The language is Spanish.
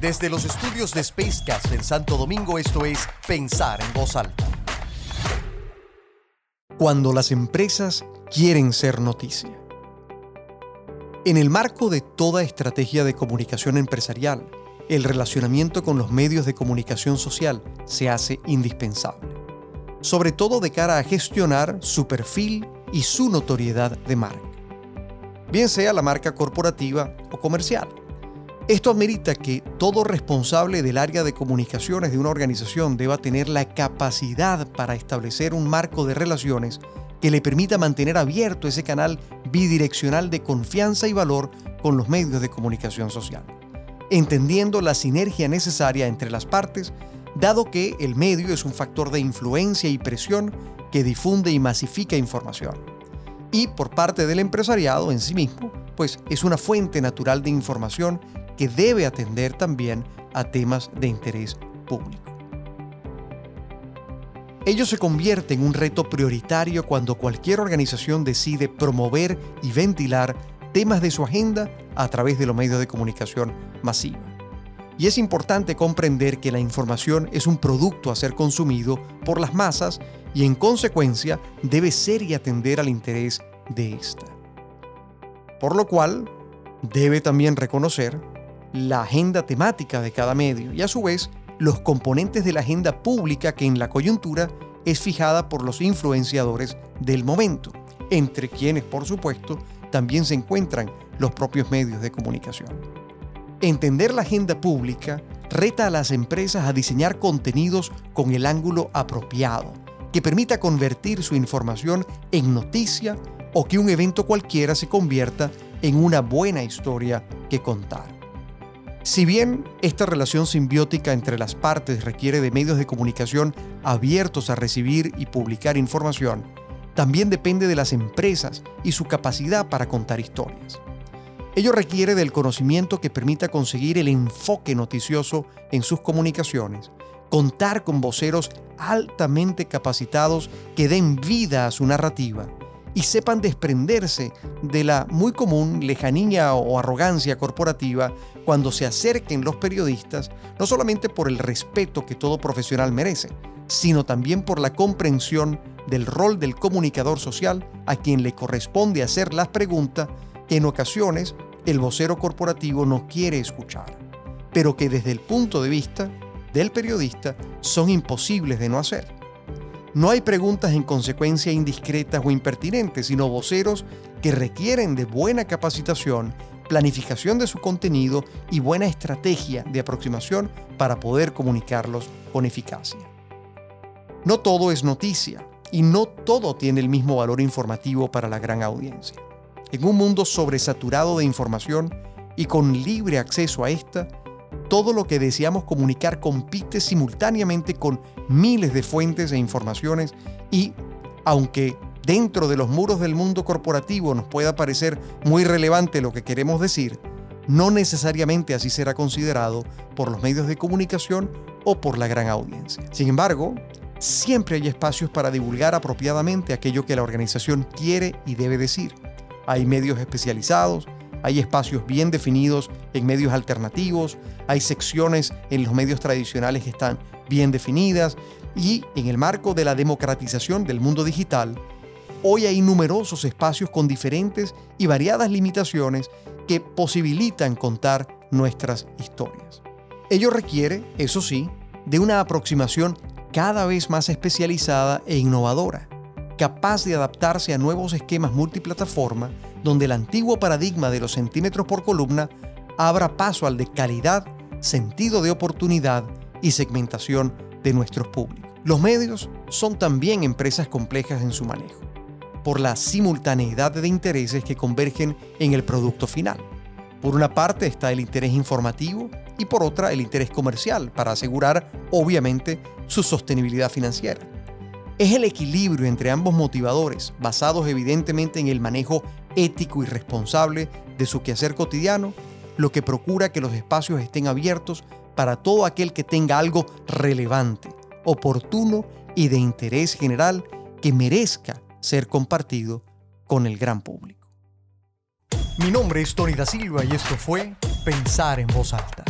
Desde los estudios de Spacecast en Santo Domingo, esto es Pensar en Voz Alta. Cuando las empresas quieren ser noticia. En el marco de toda estrategia de comunicación empresarial, el relacionamiento con los medios de comunicación social se hace indispensable, sobre todo de cara a gestionar su perfil y su notoriedad de marca, bien sea la marca corporativa o comercial. Esto amerita que todo responsable del área de comunicaciones de una organización deba tener la capacidad para establecer un marco de relaciones que le permita mantener abierto ese canal bidireccional de confianza y valor con los medios de comunicación social, entendiendo la sinergia necesaria entre las partes, dado que el medio es un factor de influencia y presión que difunde y masifica información. Y por parte del empresariado en sí mismo, pues es una fuente natural de información que debe atender también a temas de interés público. Ello se convierte en un reto prioritario cuando cualquier organización decide promover y ventilar temas de su agenda a través de los medios de comunicación masiva. Y es importante comprender que la información es un producto a ser consumido por las masas y en consecuencia debe ser y atender al interés de esta. Por lo cual, debe también reconocer la agenda temática de cada medio y a su vez los componentes de la agenda pública que en la coyuntura es fijada por los influenciadores del momento, entre quienes por supuesto también se encuentran los propios medios de comunicación. Entender la agenda pública reta a las empresas a diseñar contenidos con el ángulo apropiado, que permita convertir su información en noticia o que un evento cualquiera se convierta en una buena historia que contar. Si bien esta relación simbiótica entre las partes requiere de medios de comunicación abiertos a recibir y publicar información, también depende de las empresas y su capacidad para contar historias. Ello requiere del conocimiento que permita conseguir el enfoque noticioso en sus comunicaciones, contar con voceros altamente capacitados que den vida a su narrativa y sepan desprenderse de la muy común lejanía o arrogancia corporativa cuando se acerquen los periodistas, no solamente por el respeto que todo profesional merece, sino también por la comprensión del rol del comunicador social a quien le corresponde hacer las preguntas en ocasiones el vocero corporativo no quiere escuchar, pero que desde el punto de vista del periodista son imposibles de no hacer. No hay preguntas en consecuencia indiscretas o impertinentes, sino voceros que requieren de buena capacitación, planificación de su contenido y buena estrategia de aproximación para poder comunicarlos con eficacia. No todo es noticia y no todo tiene el mismo valor informativo para la gran audiencia. En un mundo sobresaturado de información y con libre acceso a esta, todo lo que deseamos comunicar compite simultáneamente con miles de fuentes e informaciones y, aunque dentro de los muros del mundo corporativo nos pueda parecer muy relevante lo que queremos decir, no necesariamente así será considerado por los medios de comunicación o por la gran audiencia. Sin embargo, siempre hay espacios para divulgar apropiadamente aquello que la organización quiere y debe decir. Hay medios especializados, hay espacios bien definidos en medios alternativos, hay secciones en los medios tradicionales que están bien definidas y en el marco de la democratización del mundo digital, hoy hay numerosos espacios con diferentes y variadas limitaciones que posibilitan contar nuestras historias. Ello requiere, eso sí, de una aproximación cada vez más especializada e innovadora capaz de adaptarse a nuevos esquemas multiplataforma, donde el antiguo paradigma de los centímetros por columna abra paso al de calidad, sentido de oportunidad y segmentación de nuestros públicos. Los medios son también empresas complejas en su manejo, por la simultaneidad de intereses que convergen en el producto final. Por una parte está el interés informativo y por otra el interés comercial para asegurar, obviamente, su sostenibilidad financiera. Es el equilibrio entre ambos motivadores, basados evidentemente en el manejo ético y responsable de su quehacer cotidiano, lo que procura que los espacios estén abiertos para todo aquel que tenga algo relevante, oportuno y de interés general que merezca ser compartido con el gran público. Mi nombre es Tony da Silva y esto fue Pensar en voz alta